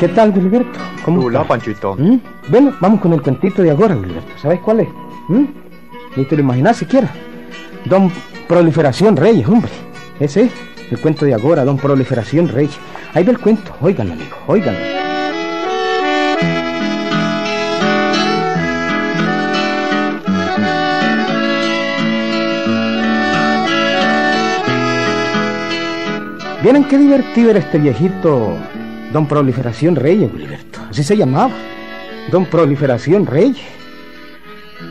¿Qué tal, Gilberto? ¿Cómo Hola, Panchito. ¿Mm? Bueno, vamos con el cuentito de ahora, Gilberto. ¿Sabes cuál es? ¿Mm? Ni te lo imaginas siquiera. Don Proliferación Reyes, hombre. Ese es el cuento de ahora, Don Proliferación Reyes. Ahí ve el cuento. Óiganlo, amigo, óiganlo. ¿Vienen qué divertido era este viejito Don Proliferación Reyes, Gilberto. Así se llamaba. Don Proliferación Reyes.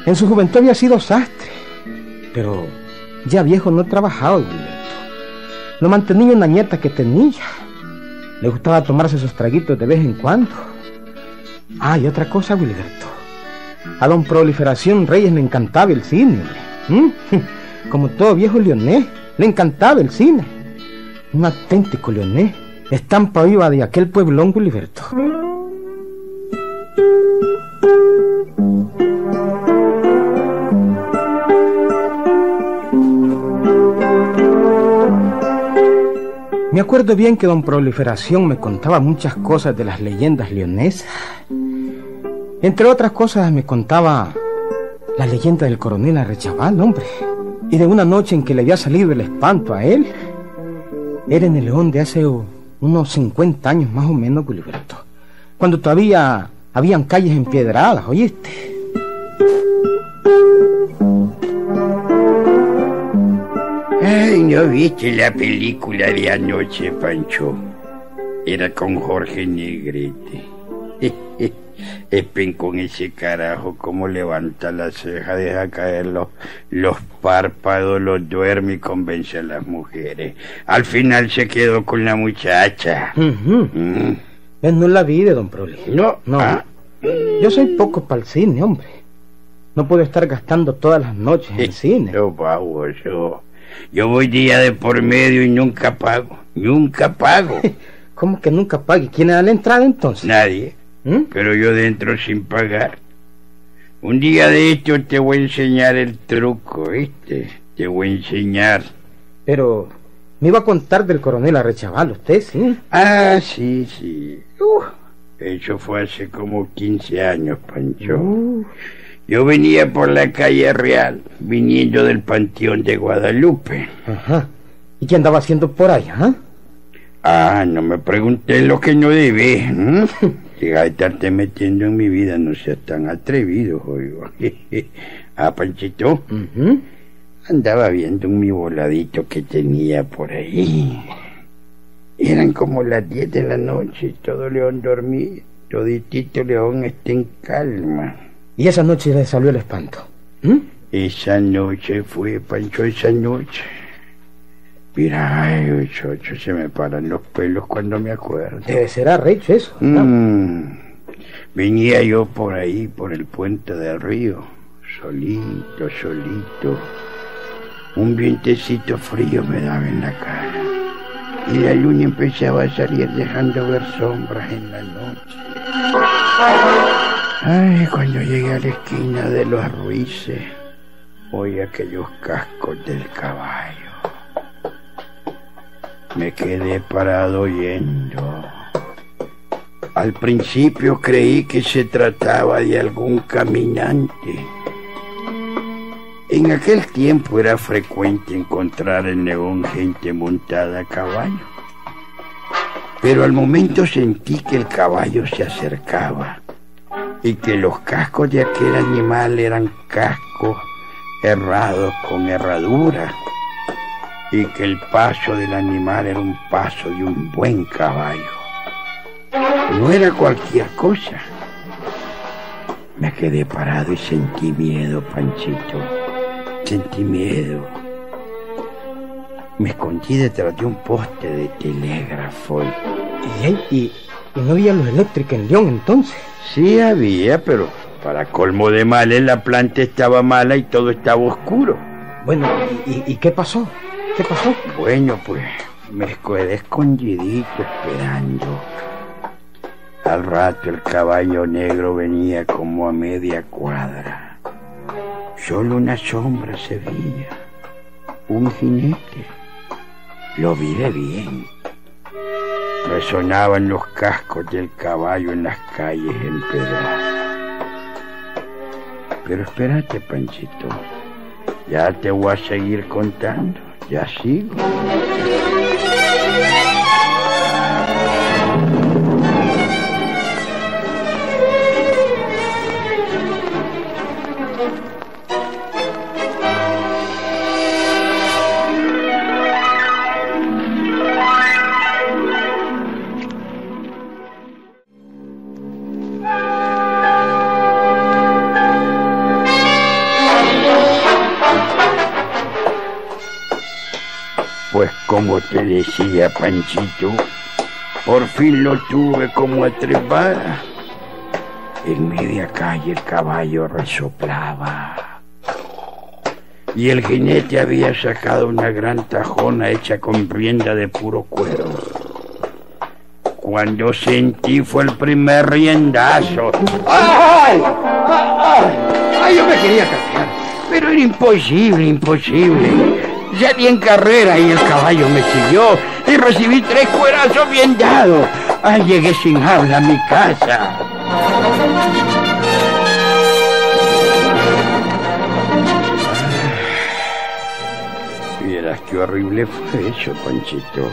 En su juventud había sido sastre, pero ya viejo no trabajaba, Gilberto. Lo mantenía una nieta que tenía. Le gustaba tomarse esos traguitos de vez en cuando. Ah, y otra cosa, Gilberto. A don Proliferación Reyes le encantaba el cine, ¿Mm? Como todo viejo leonés, le encantaba el cine. Un auténtico leonés estampa viva de aquel pueblón Gulliverto. Me acuerdo bien que don Proliferación me contaba muchas cosas de las leyendas leonesas. Entre otras cosas me contaba la leyenda del coronel Arrechaval, hombre. Y de una noche en que le había salido el espanto a él. Era en el león de hace unos 50 años más o menos, Gilberto. Cuando todavía habían calles empiedradas, ¿oíste? Ay, ¿no viste la película de anoche, Pancho? Era con Jorge Negrete. Espen con ese carajo, como levanta la ceja, deja caer los, los párpados, los duerme y convence a las mujeres. Al final se quedó con la muchacha. Mm. Es no la vida, don Proli. No, no. Ah. Yo soy poco para el cine, hombre. No puedo estar gastando todas las noches en el cine. Yo, yo, yo voy día de por medio y nunca pago. Nunca pago. ¿Cómo que nunca pague? ¿Quién da la entrada entonces? Nadie. ¿Mm? Pero yo dentro sin pagar. Un día de esto te voy a enseñar el truco, ¿viste? Te voy a enseñar. Pero me iba a contar del coronel Arrechaval, ¿usted sí? Ah, sí, sí. Uh, eso fue hace como 15 años, Pancho. Uh. Yo venía por la calle Real, viniendo del Panteón de Guadalupe. Ajá. ¿Y qué andaba haciendo por allá? Ah, ah no me pregunté lo que no debe. Llega a estarte metiendo en mi vida, no seas tan atrevido, oigo. ah, Panchito, andaba viendo un mi voladito que tenía por ahí. Eran como las diez de la noche, todo León dormía, toditito León está en calma. ¿Y esa noche le salió el espanto? ¿Mm? Esa noche fue, Pancho, esa noche. Mira, ay, chocho, se me paran los pelos cuando me acuerdo. Debe ser arrecho eso. Mm. Venía yo por ahí, por el puente del río, solito, solito. Un vientecito frío me daba en la cara. Y la luna empezaba a salir dejando ver sombras en la noche. Ay, cuando llegué a la esquina de los Ruices, oí aquellos cascos del caballo. Me quedé parado oyendo. Al principio creí que se trataba de algún caminante. En aquel tiempo era frecuente encontrar en León gente montada a caballo. Pero al momento sentí que el caballo se acercaba y que los cascos de aquel animal eran cascos errados con herradura y que el paso del animal era un paso de un buen caballo. No era cualquier cosa. Me quedé parado y sentí miedo, Panchito. Sentí miedo. Me escondí detrás de un poste de telégrafo. ¿Y, y, no había luz eléctrica en León entonces? Sí había, pero para colmo de males la planta estaba mala y todo estaba oscuro. Bueno, y qué pasó? ¿Qué pasó? Bueno, pues me quedé escondidito esperando. Al rato el caballo negro venía como a media cuadra. Solo una sombra se veía. Un jinete. Lo vi de bien. Resonaban los cascos del caballo en las calles empedradas. Pero espérate, Panchito. Ya te voy a seguir contando. Ya sigo. Como te decía Panchito, por fin lo tuve como a. En media calle el caballo resoplaba. Y el jinete había sacado una gran tajona hecha con prenda de puro cuero. Cuando sentí fue el primer riendazo. ¡Ay! ¡Ay! ¡Ay! Yo me quería cansar. Pero era imposible, imposible. Ya di en carrera y el caballo me siguió y recibí tres cuerazos bien dados. Ay, llegué sin habla a mi casa. Vieras qué horrible fue eso, Panchito.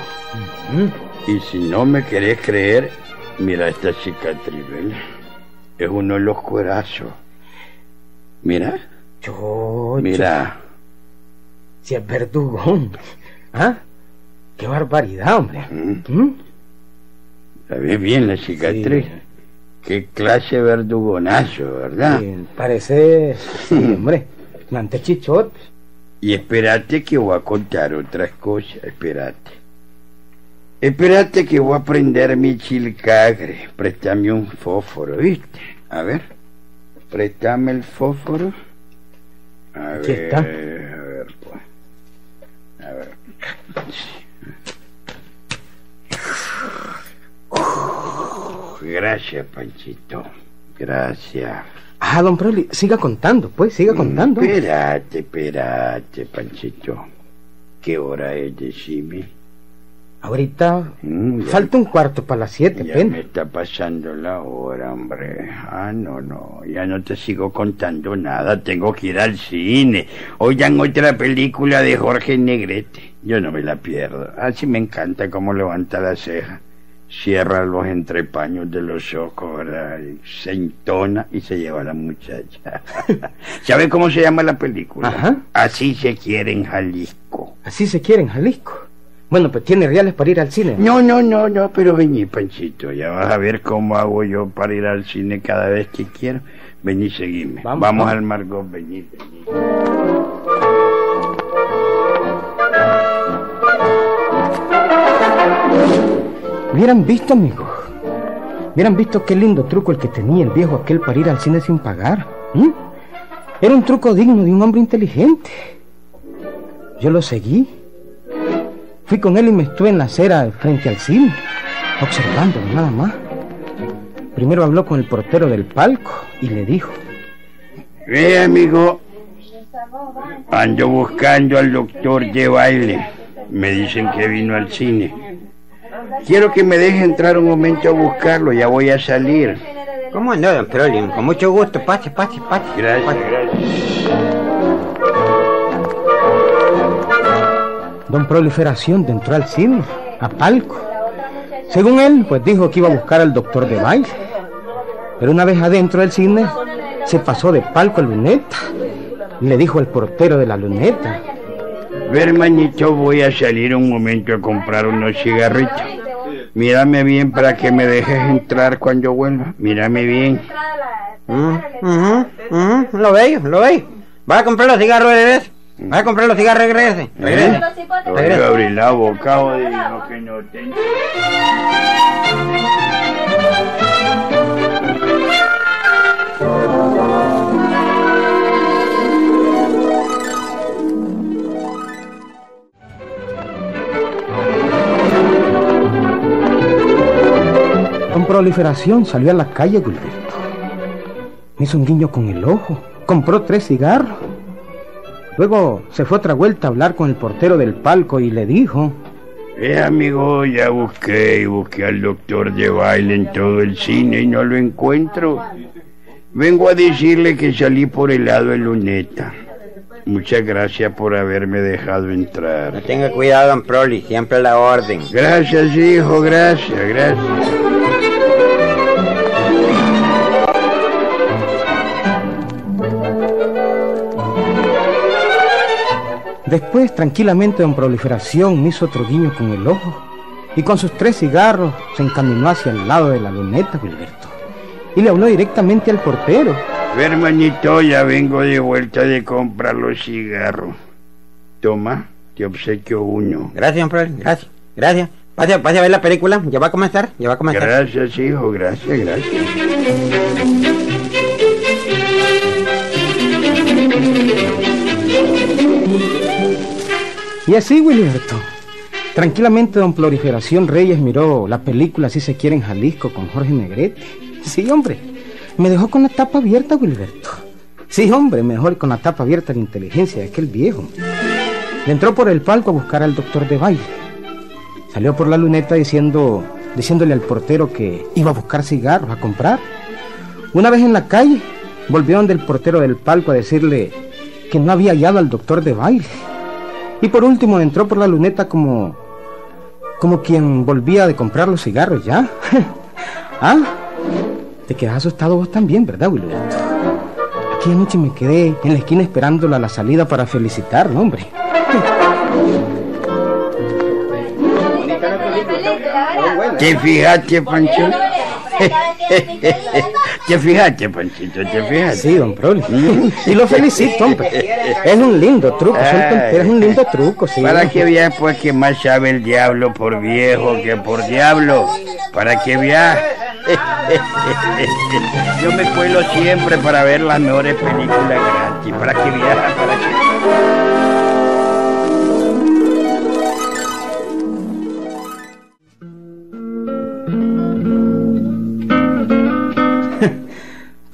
Y si no me querés creer, mira esta cicatriz, ¿ves? Es uno de los cuerazos. Mira, Yo, mira. Si es verdugón. ¿Ah? Qué barbaridad, hombre. ¿Mm? ¿Mm? ¿La ves bien la cicatriz? Sí. Qué clase verdugonazo, ¿verdad? Sí, parece, sí, hombre, ante chichote. Y espérate que voy a contar otras cosas, espérate. Espérate que voy a prender mi chilcagre. Préstame un fósforo, ¿viste? A ver. Préstame el fósforo. A Aquí ver, está. Gracias, Panchito. Gracias. Ah, don Proli, siga contando, pues, siga contando. Espérate, espérate, Panchito. ¿Qué hora es, decime? Ahorita Mm, falta un cuarto para las siete, Ya me está pasando la hora, hombre. Ah, no, no, ya no te sigo contando nada. Tengo que ir al cine. Hoy dan otra película de Jorge Negrete. Yo no me la pierdo. Así me encanta cómo levanta la ceja. Cierra los entrepaños de los ojos, se entona y se lleva a la muchacha. ¿Sabe cómo se llama la película? Ajá. Así se quiere en Jalisco. Así se quiere en Jalisco. Bueno, pues tiene reales para ir al cine. No, no, no, no, pero vení, Panchito. Ya vas a ver cómo hago yo para ir al cine cada vez que quiero. Vení, seguime. Vamos, Vamos, vamos. al Margot, vení, vení. Hubieran visto, amigos. Hubieran visto qué lindo truco el que tenía el viejo aquel para ir al cine sin pagar. ¿m? Era un truco digno de un hombre inteligente. Yo lo seguí. Fui con él y me estuve en la acera frente al cine, observándolo nada más. Primero habló con el portero del palco y le dijo, Ve, amigo. Ando buscando al doctor de baile. Me dicen que vino al cine. Quiero que me deje entrar un momento a buscarlo. Ya voy a salir. ¿Cómo andó, don Prolin? Con mucho gusto. Pase, pase, pase. Gracias, gracias. Don Proliferación entró al cine, a palco. Según él, pues dijo que iba a buscar al doctor de baile. Pero una vez adentro del cine, se pasó de palco a luneta. Y le dijo al portero de la luneta. Ve, hermanito, voy a salir un momento a comprar unos cigarritos. Mírame bien para que me dejes entrar cuando vuelva. Mírame bien. Mm, ujú, Lo veo, lo veo. Va a comprar los cigarros de regrese. Va a comprar los cigarros de regrese. Regrese. Voy a abrir la boca que no tengo. Proliferación salió a la calle, Gilberto. Me hizo un guiño con el ojo. Compró tres cigarros. Luego se fue otra vuelta a hablar con el portero del palco y le dijo... Eh, amigo, ya busqué y busqué al doctor de baile en todo el cine y no lo encuentro. Vengo a decirle que salí por el lado de Luneta. Muchas gracias por haberme dejado entrar. No tenga cuidado, don Proli, siempre la orden. Gracias, hijo, gracias, gracias. Después, tranquilamente, don Proliferación me hizo otro guiño con el ojo y con sus tres cigarros se encaminó hacia el lado de la luneta, Gilberto. Y le habló directamente al portero. Hermanito, ya vengo de vuelta de comprar los cigarros. Toma, te obsequio uno. Gracias, don gracias, gracias. Pase, pase a ver la película, ya va a comenzar, ya va a comenzar. Gracias, hijo, gracias, gracias. Y así, Wilberto. Tranquilamente, don Proliferación Reyes miró la película Si se quiere en Jalisco con Jorge Negrete. Sí, hombre. Me dejó con la tapa abierta, Wilberto. Sí, hombre, mejor con la tapa abierta la inteligencia de aquel viejo. Entró por el palco a buscar al doctor de baile. Salió por la luneta diciendo, diciéndole al portero que iba a buscar cigarros a comprar. Una vez en la calle, volvió donde el portero del palco a decirle que no había hallado al doctor de baile. Y por último entró por la luneta como. como quien volvía de comprar los cigarros ya. ¿Ah? Te quedas asustado vos también, ¿verdad, Wilberto? Aquella noche me quedé en la esquina esperándola a la salida para felicitarlo, hombre. ¿Te fijaste, Pancho? ¿Te fijaste, Panchito? ¿Te fijaste? Sí, don Proli. Y lo felicito, hombre. Es un lindo truco, son tonteras, es un lindo truco, sí. Para que veas, pues, que más sabe el diablo por viejo que por diablo. Para que veas. Yo me cuelo siempre para ver las mejores películas gratis. Para que veas, para que...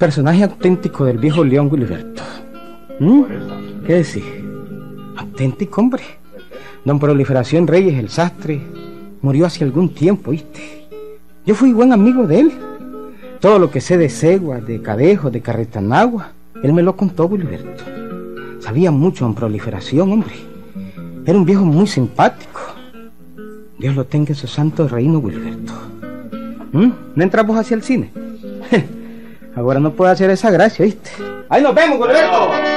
Personaje auténtico del viejo León Gilberto. ¿Mm? ¿Qué decís? Auténtico, hombre. Don Proliferación Reyes, el sastre, murió hace algún tiempo, ¿viste? Yo fui buen amigo de él. Todo lo que sé de Segua, de Cadejo, de Carretanagua, él me lo contó, Gilberto. Sabía mucho en proliferación, hombre. Era un viejo muy simpático. Dios lo tenga en su santo reino, Gilberto. ¿Mm? ¿No entramos hacia el cine? Ahora no puedo hacer esa gracia, ¿viste? ¡Ahí nos vemos, Gilberto!